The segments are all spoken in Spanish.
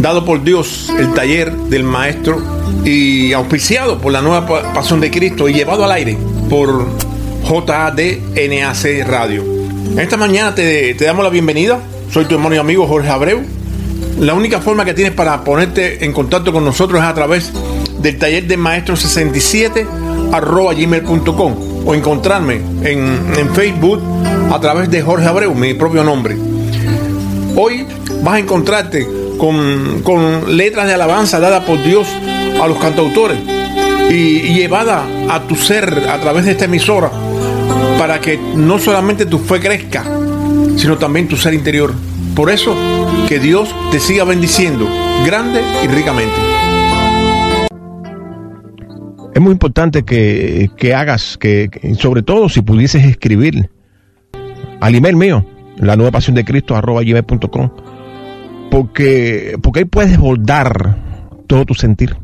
dado por Dios, el taller del maestro y auspiciado por la nueva pasión de Cristo y llevado al aire por JADNAC Radio. Esta mañana te, te damos la bienvenida. Soy tu hermano y amigo Jorge Abreu. La única forma que tienes para ponerte en contacto con nosotros es a través del taller de maestro 67 arroba gmail.com o encontrarme en, en, Facebook a través de Jorge Abreu, mi propio nombre. Hoy vas a encontrarte con, con letras de alabanza dadas por Dios a los cantautores y, llevada a tu ser a través de esta emisora para que no solamente tu fe crezca, sino también tu ser interior. Por eso, que Dios te siga bendiciendo grande y ricamente. Es muy importante que, que hagas, que, que, sobre todo si pudieses escribir al email mío, la nueva pasión de Cristo, arroba gmail.com, porque, porque ahí puedes desbordar todo tu sentir.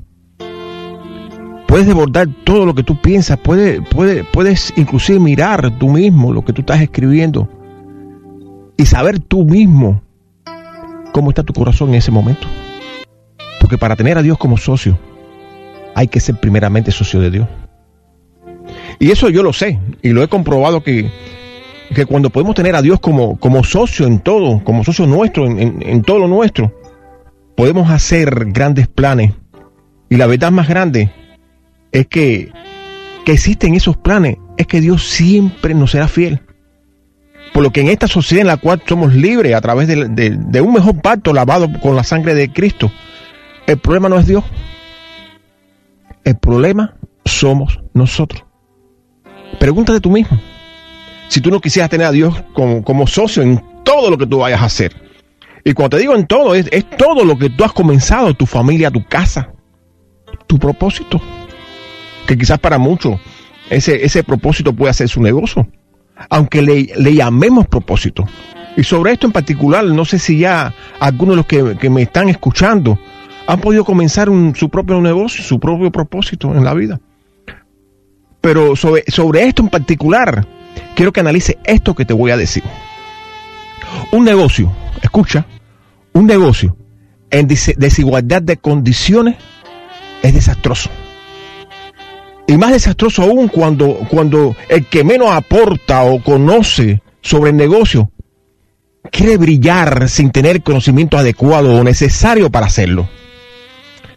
Puedes desbordar todo lo que tú piensas, puedes, puedes, puedes inclusive mirar tú mismo lo que tú estás escribiendo y saber tú mismo cómo está tu corazón en ese momento. Porque para tener a Dios como socio, hay que ser primeramente socio de Dios. Y eso yo lo sé, y lo he comprobado que, que cuando podemos tener a Dios como, como socio en todo, como socio nuestro, en, en, todo lo nuestro, podemos hacer grandes planes. Y la verdad más grande es que, que existen esos planes, es que Dios siempre nos será fiel. Por lo que en esta sociedad en la cual somos libres a través de, de, de un mejor pacto lavado con la sangre de Cristo, el problema no es Dios. El problema somos nosotros. Pregúntate tú mismo. Si tú no quisieras tener a Dios como, como, socio en todo lo que tú vayas a hacer. Y cuando te digo en todo, es, es todo lo que tú has comenzado, tu familia, tu casa, tu propósito. Que quizás para muchos ese, ese propósito puede ser su negocio. Aunque le, le, llamemos propósito. Y sobre esto en particular, no sé si ya algunos de los que, que me están escuchando han podido comenzar un, su propio negocio, su propio propósito en la vida. Pero sobre, sobre esto en particular, quiero que analice esto que te voy a decir. Un negocio, escucha, un negocio en desigualdad de condiciones es desastroso. Y más desastroso aún cuando, cuando el que menos aporta o conoce sobre el negocio quiere brillar sin tener conocimiento adecuado o necesario para hacerlo.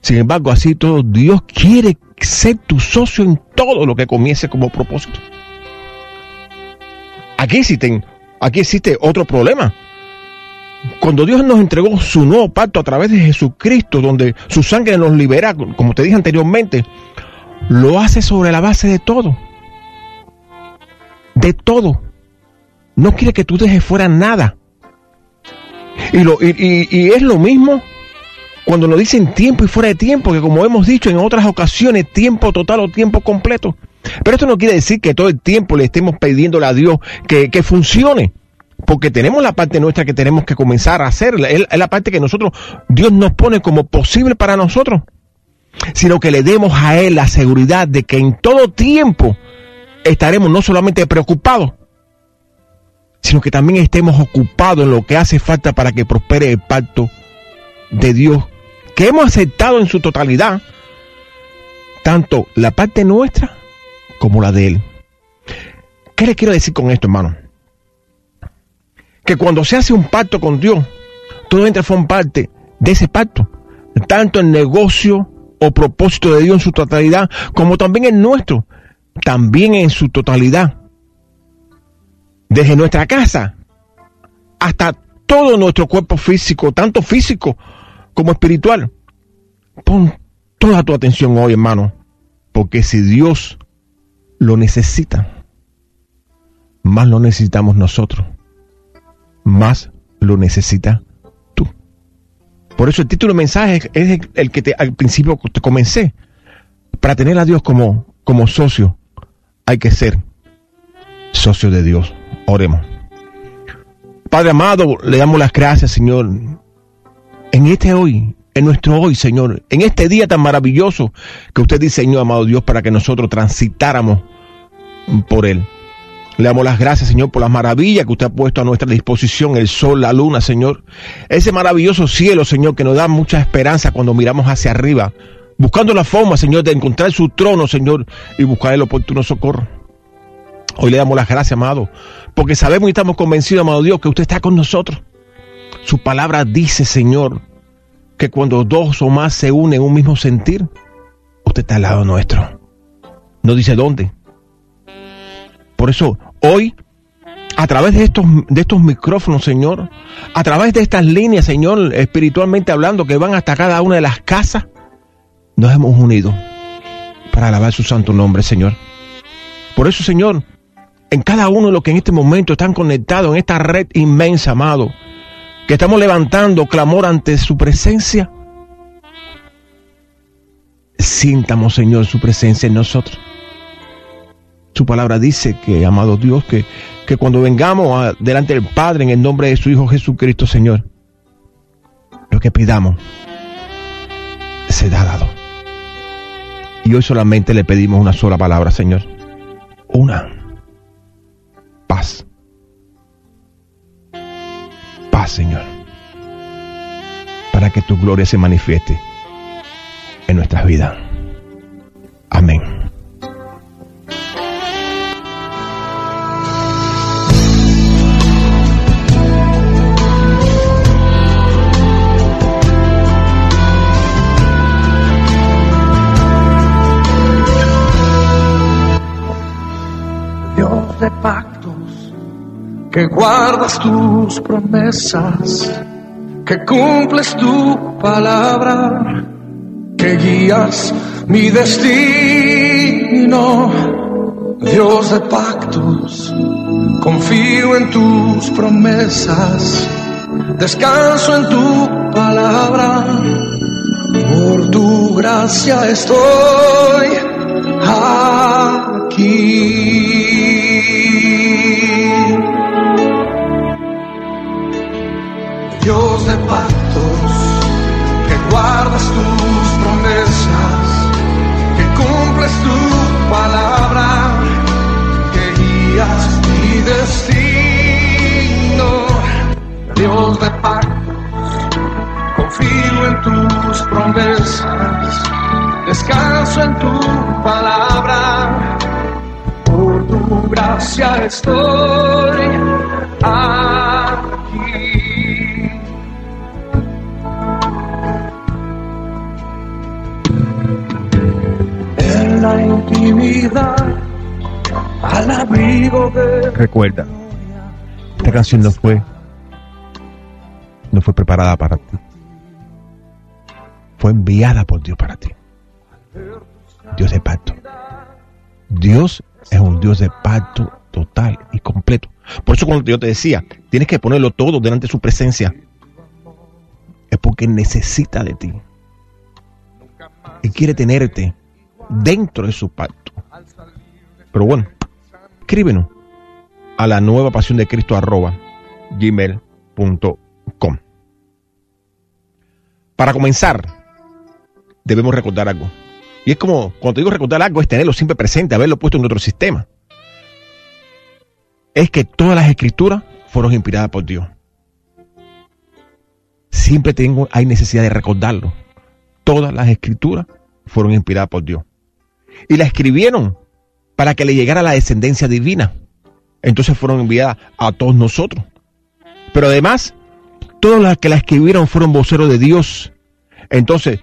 Sin embargo, así todo, Dios quiere ser tu socio en todo lo que comience como propósito. Aquí existen, aquí existe otro problema. Cuando Dios nos entregó su nuevo pacto a través de Jesucristo, donde su sangre nos libera, como te dije anteriormente, lo hace sobre la base de todo. De todo. No quiere que tú dejes fuera nada. Y, lo, y, y, es lo mismo cuando nos dicen tiempo y fuera de tiempo, que como hemos dicho en otras ocasiones, tiempo total o tiempo completo. Pero esto no quiere decir que todo el tiempo le estemos pidiéndole a Dios que, funcione. Porque tenemos la parte nuestra que tenemos que comenzar a hacer. Es la parte que nosotros, Dios nos pone como posible para nosotros. Sino que le demos a Él la seguridad de que en todo tiempo estaremos no solamente preocupados, sino que también estemos ocupados en lo que hace falta para que prospere el pacto de Dios que hemos aceptado en su totalidad, tanto la parte nuestra como la de Él. ¿Qué le quiero decir con esto, hermano? Que cuando se hace un pacto con Dios, todo entra forma parte de ese pacto, tanto el negocio o propósito de Dios en su totalidad, como también el nuestro, también en su totalidad. Desde nuestra casa hasta todo nuestro cuerpo físico, tanto físico como espiritual. Pon toda tu atención hoy, hermano, porque si Dios lo necesita, más lo necesitamos nosotros, más lo necesita tú. Por eso el título del mensaje es el que te, al principio te comencé. Para tener a Dios como, como socio, hay que ser socio de Dios. Oremos. Padre amado, le damos las gracias, Señor, en este hoy, en nuestro hoy, Señor, en este día tan maravilloso que usted diseñó, amado Dios, para que nosotros transitáramos por él. Le damos las gracias, Señor, por las maravillas que usted ha puesto a nuestra disposición, el sol, la luna, Señor. Ese maravilloso cielo, Señor, que nos da mucha esperanza cuando miramos hacia arriba, buscando la forma, Señor, de encontrar su trono, Señor, y buscar el oportuno socorro. Hoy le damos las gracias, amado, porque sabemos y estamos convencidos, amado Dios, que usted está con nosotros. Su palabra dice, Señor, que cuando dos o más se unen en un mismo sentir, usted está al lado nuestro. No dice dónde. Por eso, hoy, a través de estos, de estos micrófonos, Señor, a través de estas líneas, Señor, espiritualmente hablando, que van hasta cada una de las casas, nos hemos unido para alabar su santo nombre, Señor. Por eso, Señor, en cada uno de los que en este momento están conectados en esta red inmensa, amado, que estamos levantando clamor ante su presencia, sintamos, Señor, su presencia en nosotros. Su palabra dice que, amado Dios, que, que cuando vengamos delante del Padre en el nombre de su Hijo Jesucristo, Señor, lo que pidamos será dado. Y hoy solamente le pedimos una sola palabra, Señor. Una paz. Señor. Para que tu gloria se manifieste en nuestras vidas. Amén. Que guardas tus promesas, que cumples tu palabra, que guías mi destino. Dios de pactos, confío en tus promesas, descanso en tu palabra, por tu gracia estoy aquí. Dios de pactos, que guardas tus promesas, que cumples tu palabra, que guías mi destino. Dios de pactos, confío en tus promesas, descanso en tu palabra, por tu gracia estoy. La intimidad, al abrigo de Recuerda, esta canción no fue, no fue preparada para ti. Fue enviada por Dios para ti. Dios de pacto. Dios es un Dios de pacto total y completo. Por eso cuando yo te decía, tienes que ponerlo todo delante de su presencia. Es porque necesita de ti. Y quiere tenerte dentro de su pacto. Pero bueno, escríbenos a la nueva pasión de Cristo arroba gmail.com. Para comenzar, debemos recordar algo. Y es como, cuando te digo recordar algo, es tenerlo siempre presente, haberlo puesto en otro sistema. Es que todas las escrituras fueron inspiradas por Dios. Siempre tengo, hay necesidad de recordarlo. Todas las escrituras fueron inspiradas por Dios. Y la escribieron para que le llegara la descendencia divina. Entonces fueron enviadas a todos nosotros. Pero además, todas las que la escribieron fueron voceros de Dios. Entonces,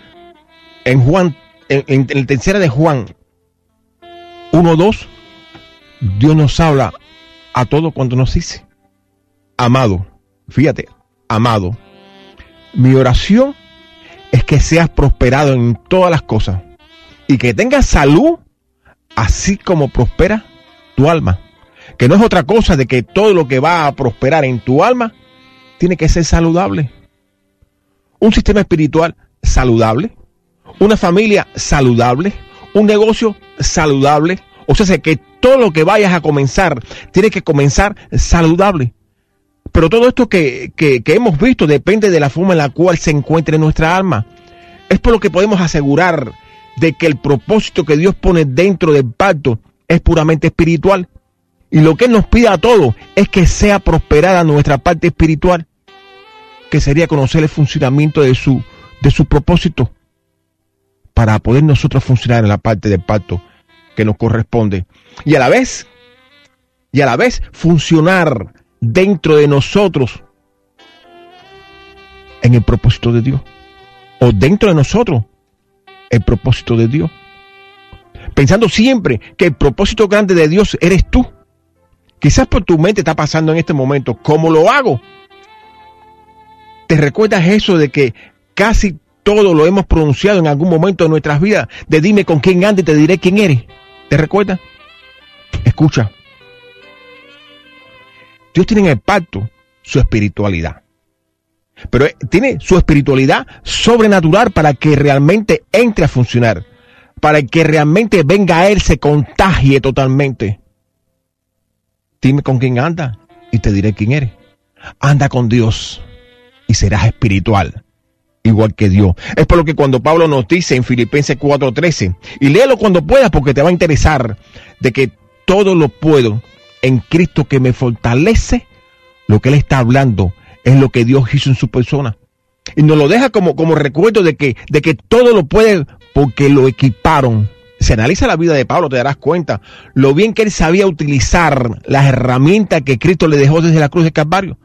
en Juan, en, en, tercera de Juan 1.2, Dios nos habla a todo cuando nos dice, amado, fíjate, amado, mi oración es que seas prosperado en todas las cosas y que tengas salud, así como prospera tu alma. Que no es otra cosa de que todo lo que va a prosperar en tu alma tiene que ser saludable. Un sistema espiritual saludable, una familia saludable, un negocio saludable. O sea, que todo lo que vayas a comenzar tiene que comenzar saludable. Pero todo esto que, que, hemos visto depende de la forma en la cual se encuentre nuestra alma. Es por lo que podemos asegurar de que el propósito que Dios pone dentro del pacto es puramente espiritual. Y lo que nos pide a todos es que sea prosperada nuestra parte espiritual, que sería conocer el funcionamiento de su, de su propósito, para poder nosotros funcionar en la parte del pacto que nos corresponde. Y a la vez, y a la vez funcionar dentro de nosotros en el propósito de Dios. O dentro de nosotros el propósito de Dios. Pensando siempre que el propósito grande de Dios eres tú. Quizás por tu mente está pasando en este momento, ¿cómo lo hago? ¿Te recuerdas eso de que casi todo lo hemos pronunciado en algún momento de nuestras vidas? De dime con quién andes y te diré quién eres. ¿Te recuerdas? Escucha. Dios tiene en el pacto su espiritualidad. Pero eh, tiene su espiritualidad sobrenatural para que realmente entre a funcionar. Para que realmente venga a Él, se contagie totalmente. Dime con quién anda y te diré quién eres. Anda con Dios y serás espiritual, igual que Dios. Es por lo que cuando Pablo nos dice en Filipenses 4:13, y léelo cuando puedas porque te va a interesar, de que todo lo puedo en Cristo que me fortalece, lo que Él está hablando es lo que Dios hizo en su persona. Y nos lo deja como, como recuerdo de que, de que todo lo puede porque lo equiparon. Si analiza la vida de Pablo, te darás cuenta lo bien que él sabía utilizar las herramientas que Cristo le dejó desde la cruz de Calvario.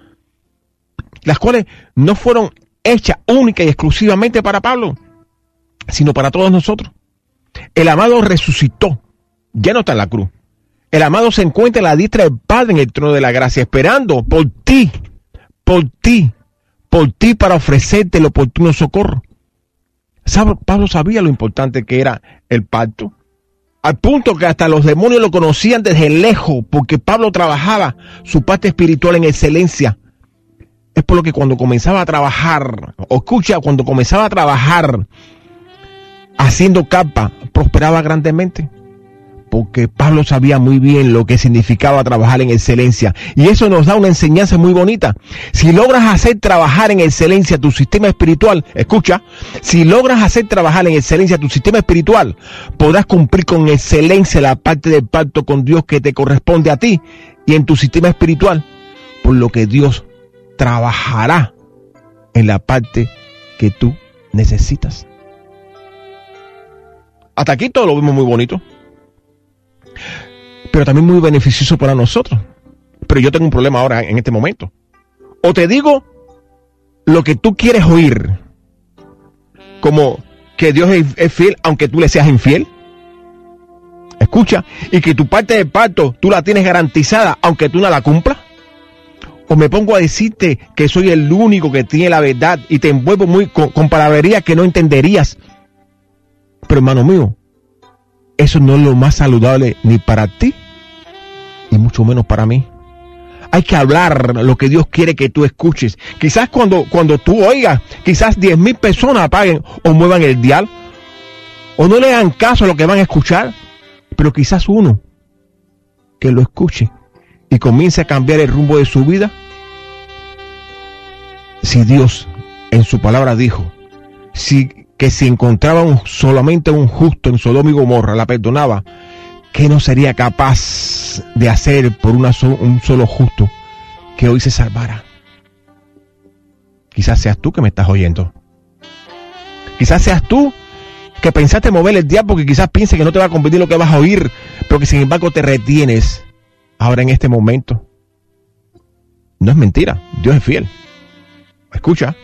Las cuales no fueron hechas única y exclusivamente para Pablo, sino para todos nosotros. El amado resucitó, ya no está en la cruz. El amado se encuentra en la diestra del Padre en el trono de la gracia, esperando por ti, por ti, por ti para ofrecerte el oportuno socorro. Pablo sabía lo importante que era el pacto, al punto que hasta los demonios lo conocían desde lejos, porque Pablo trabajaba su parte espiritual en excelencia. Es por lo que cuando comenzaba a trabajar, o escucha, cuando comenzaba a trabajar haciendo capa, prosperaba grandemente porque Pablo sabía muy bien lo que significaba trabajar en excelencia. Y eso nos da una enseñanza muy bonita. Si logras hacer trabajar en excelencia tu sistema espiritual, escucha, si logras hacer trabajar en excelencia tu sistema espiritual, podrás cumplir con excelencia la parte del pacto con Dios que te corresponde a ti y en tu sistema espiritual, por lo que Dios trabajará en la parte que tú necesitas. Hasta aquí todo lo vemos muy bonito pero también muy beneficioso para nosotros. Pero yo tengo un problema ahora en este momento. O te digo lo que tú quieres oír, como que Dios es, fiel aunque tú le seas infiel. Escucha, y que tu parte de pacto tú la tienes garantizada aunque tú no la cumplas. O me pongo a decirte que soy el único que tiene la verdad y te envuelvo muy con, con palabrería que no entenderías. Pero hermano mío, eso no es lo más saludable ni para ti, y mucho menos para mí. Hay que hablar lo que Dios quiere que tú escuches. Quizás cuando, cuando tú oigas, quizás diez mil personas apaguen o muevan el dial, o no le hagan caso a lo que van a escuchar, pero quizás uno que lo escuche y comience a cambiar el rumbo de su vida. Si Dios en su palabra dijo, si que si encontraban solamente un justo en Sodoma y Gomorra, la perdonaba, ¿qué no sería capaz de hacer por un solo justo que hoy se salvara? Quizás seas tú que me estás oyendo. Quizás seas tú que pensaste mover el diablo porque quizás piense que no te va a convenir lo que vas a oír, pero que sin embargo te retienes ahora en este momento. No es mentira, Dios es fiel. Escucha,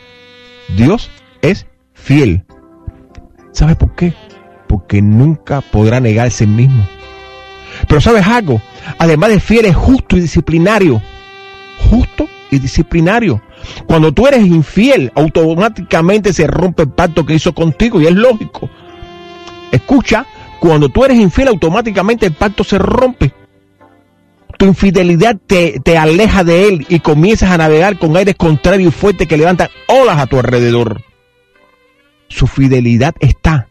Dios es fiel. ¿Sabes por qué? Porque nunca podrá negarse el mismo. Pero ¿sabes algo? Además de fiel es justo y disciplinario. Justo y disciplinario. Cuando tú eres infiel, automáticamente se rompe el pacto que hizo contigo y es lógico. Escucha, cuando tú eres infiel, automáticamente el pacto se rompe. Tu infidelidad te, te aleja de él y comienzas a navegar con aires contrarios y fuertes que levantan olas a tu alrededor. Su fidelidad está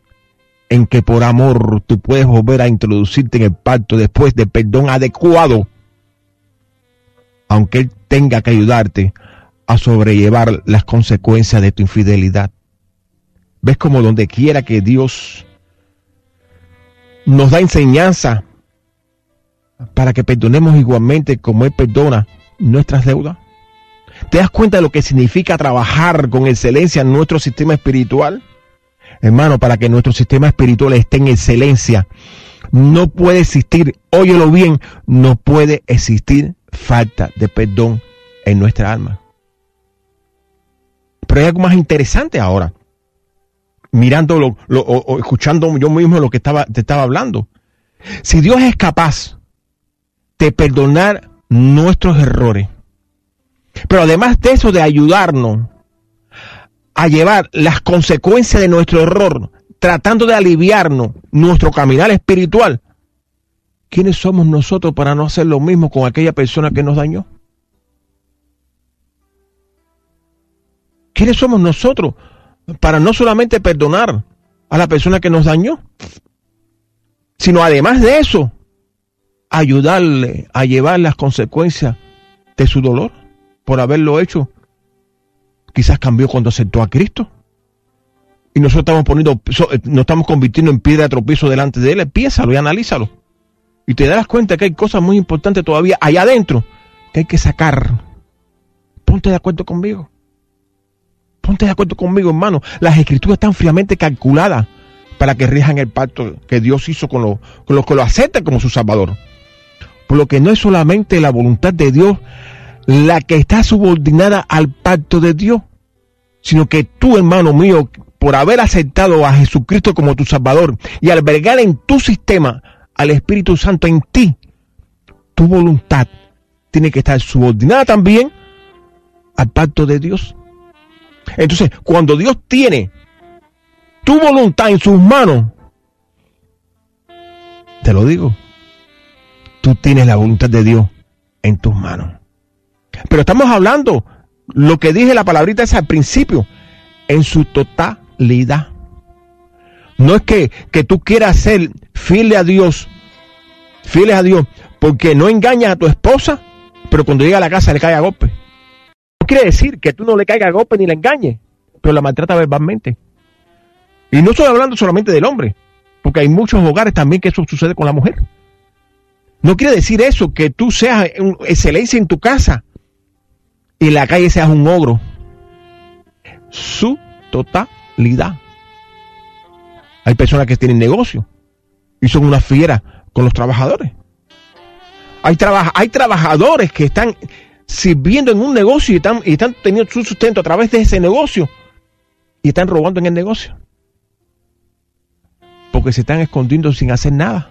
en que por amor tú puedes volver a introducirte en el pacto después de perdón adecuado, aunque Él tenga que ayudarte a sobrellevar las consecuencias de tu infidelidad. ¿Ves como donde quiera que Dios nos da enseñanza para que perdonemos igualmente como Él perdona nuestras deudas? ¿Te das cuenta de lo que significa trabajar con excelencia en nuestro sistema espiritual? Hermano, para que nuestro sistema espiritual esté en excelencia, no puede existir, óyelo bien, no puede existir falta de perdón en nuestra alma. Pero hay algo más interesante ahora, mirando o, escuchando yo mismo lo que estaba, te estaba hablando. Si Dios es capaz de perdonar nuestros errores, pero además de eso, de ayudarnos a llevar las consecuencias de nuestro error, tratando de aliviarnos nuestro caminar espiritual, ¿quiénes somos nosotros para no hacer lo mismo con aquella persona que nos dañó? ¿Quiénes somos nosotros para no solamente perdonar a la persona que nos dañó, sino además de eso, ayudarle a llevar las consecuencias de su dolor por haberlo hecho quizás cambió cuando aceptó a Cristo. Y nosotros estamos poniendo, eh, nos estamos convirtiendo en piedra de tropiezo delante de Él. Piénsalo y analízalo. Y te darás cuenta que hay cosas muy importantes todavía allá adentro que hay que sacar. Ponte de acuerdo conmigo. Ponte de acuerdo conmigo, hermano. Las escrituras están fríamente calculadas para que rijan el pacto que Dios hizo con, con los que lo aceptan como su Salvador. Por lo que no es solamente la voluntad de Dios la que está subordinada al pacto de Dios, sino que tú, hermano mío, por haber aceptado a Jesucristo como tu Salvador y albergar en tu sistema al Espíritu Santo en ti, tu voluntad tiene que estar subordinada también al pacto de Dios. Entonces, cuando Dios tiene tu voluntad en sus manos, te lo digo, tú tienes la voluntad de Dios en tus manos. Pero estamos hablando, lo que dije la palabrita es al principio, en su totalidad. No es que, que tú quieras ser fiel a Dios, fiel a Dios, porque no engañas a tu esposa, pero cuando llega a la casa le cae a golpe. No quiere decir que tú no le caiga a golpe ni la engañes, pero la maltrata verbalmente. Y no estoy hablando solamente del hombre, porque hay muchos hogares también que eso sucede con la mujer. No quiere decir eso, que tú seas excelencia en tu casa, y la calle seas un ogro. Su totalidad. Hay personas que tienen negocio y son una fiera con los trabajadores. Hay, hay trabajadores que están sirviendo en un negocio y están, y están teniendo su sustento a través de ese negocio y están robando en el negocio. Porque se están escondiendo sin hacer nada.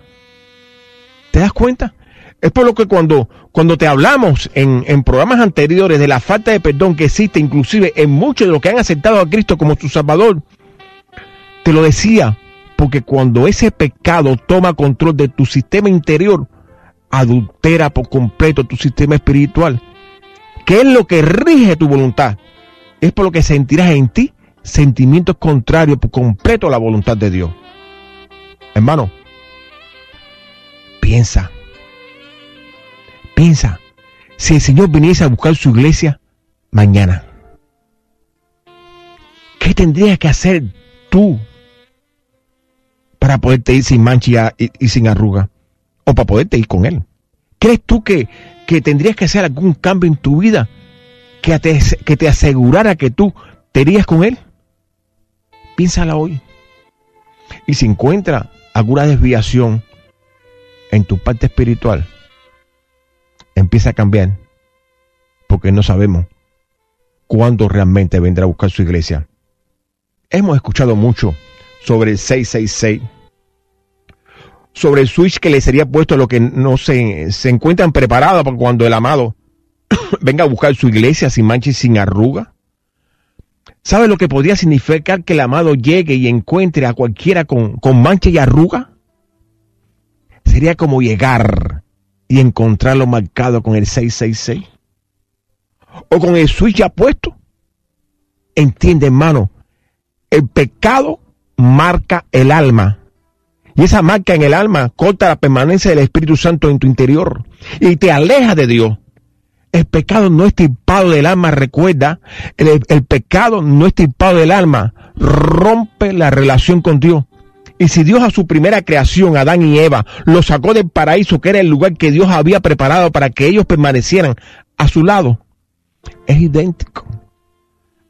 ¿Te das cuenta? Es por lo que cuando, cuando te hablamos en, en, programas anteriores de la falta de perdón que existe inclusive en muchos de los que han aceptado a Cristo como su Salvador, te lo decía, porque cuando ese pecado toma control de tu sistema interior, adultera por completo tu sistema espiritual. ¿Qué es lo que rige tu voluntad? Es por lo que sentirás en ti sentimientos contrarios por completo a la voluntad de Dios. Hermano, piensa Piensa, si el Señor viniese a buscar su iglesia mañana, ¿qué tendrías que hacer tú para poderte ir sin mancha y, sin arruga? O para poderte ir con Él. ¿Crees tú que, que tendrías que hacer algún cambio en tu vida que te, que te asegurara que tú te irías con Él? Piénsala hoy. Y si encuentra alguna desviación en tu parte espiritual, empieza a cambiar porque no sabemos cuándo realmente vendrá a buscar su iglesia. Hemos escuchado mucho sobre el 666, sobre el switch que le sería puesto a los que no se, se encuentran preparados para cuando el amado venga a buscar su iglesia sin mancha y sin arruga. ¿Sabe lo que podría significar que el amado llegue y encuentre a cualquiera con, con mancha y arruga? Sería como llegar y encontrarlo marcado con el 666 o con el switch ya puesto. Entiende, hermano, el pecado marca el alma Y esa marca en el alma corta la permanencia del Espíritu Santo en tu interior y te aleja de Dios. El pecado no es tipado del alma, recuerda, el, pecado no es tipado del alma, rompe la relación con Dios. Y si Dios a su primera creación, Adán y Eva, lo sacó del paraíso, que era el lugar que Dios había preparado para que ellos permanecieran a su lado, es idéntico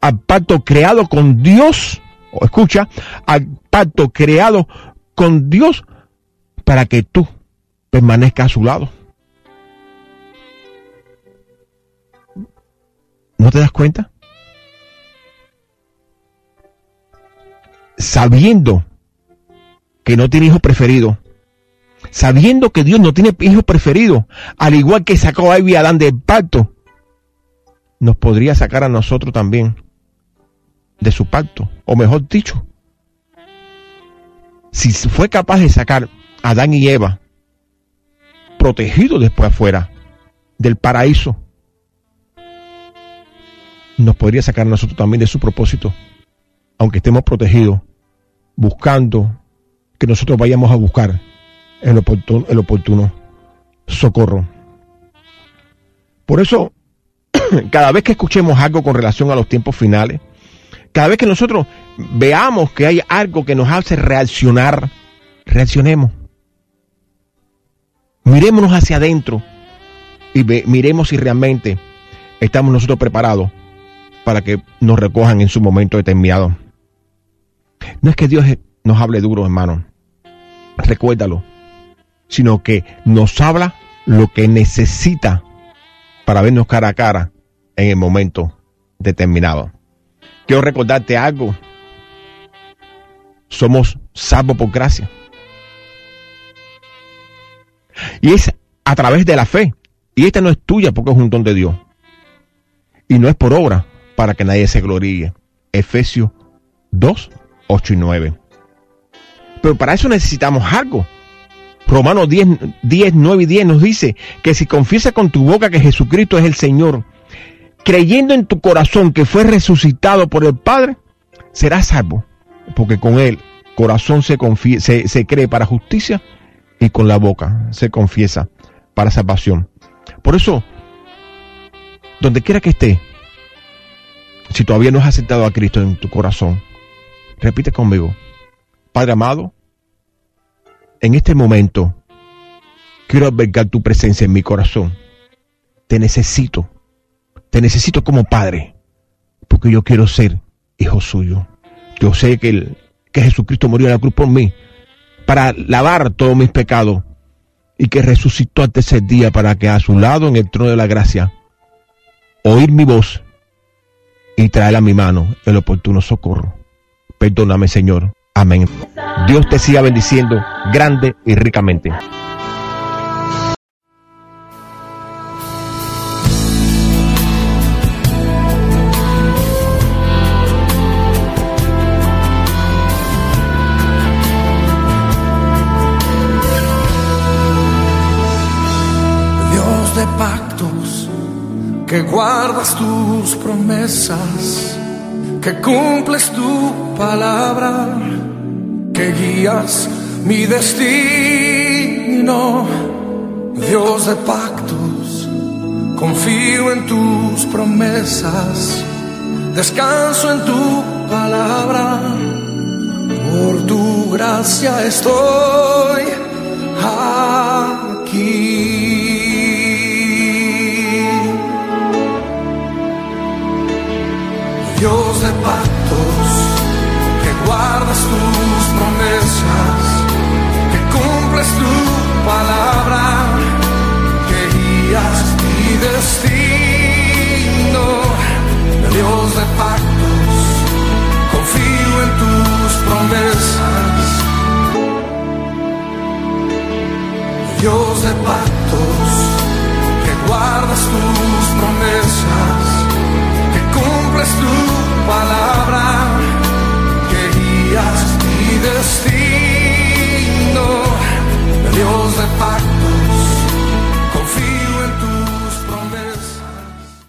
al pacto creado con Dios, o escucha, al pacto creado con Dios para que tú permanezcas a su lado. ¿No te das cuenta? Sabiendo que no tiene hijo preferido, sabiendo que Dios no tiene hijo preferido, al igual que sacó a Eva y Adán del pacto, nos podría sacar a nosotros también de su pacto, o mejor dicho, si fue capaz de sacar a Adán y Eva protegidos después afuera del paraíso, nos podría sacar a nosotros también de su propósito, aunque estemos protegidos, buscando que nosotros vayamos a buscar el oportuno, el oportuno socorro. Por eso, cada vez que escuchemos algo con relación a los tiempos finales, cada vez que nosotros veamos que hay algo que nos hace reaccionar, reaccionemos. Mirémonos hacia adentro y miremos si realmente estamos nosotros preparados para que nos recojan en su momento determinado. No es que Dios nos hable duro, hermano. Recuérdalo. Sino que nos habla lo que necesita para vernos cara a cara en el momento determinado. Quiero recordarte algo. Somos salvos por gracia. Y es a través de la fe. Y esta no es tuya porque es un don de Dios. Y no es por obra para que nadie se gloríe. Efesios 2, 8 y 9. Pero para eso necesitamos algo. Romanos 10, 10, 9 y 10 nos dice que si confiesas con tu boca que Jesucristo es el Señor creyendo en tu corazón que fue resucitado por el Padre, serás salvo. Porque con él corazón se, se, se cree para justicia y con la boca se confiesa para salvación. Por eso, donde quiera que esté, si todavía no has aceptado a Cristo en tu corazón, repite conmigo, Padre amado, en este momento quiero albergar tu presencia en mi corazón. Te necesito te necesito como padre, porque yo quiero ser hijo suyo. Yo sé que, el, que Jesucristo murió en la cruz por mí, para lavar todos mis pecados, y que resucitó al tercer día para que a su lado en el trono de la gracia, oír mi voz y traer a mi mano el oportuno socorro. Perdóname, Señor. Amén. Dios te siga bendiciendo grande y ricamente. que guardas tus promesas, que cumples tu palabra, que guías mi destino, Dios de pactos, confío en tus promesas, descanso en tu palabra, por tu gracia estoy zapatos que guardas tú.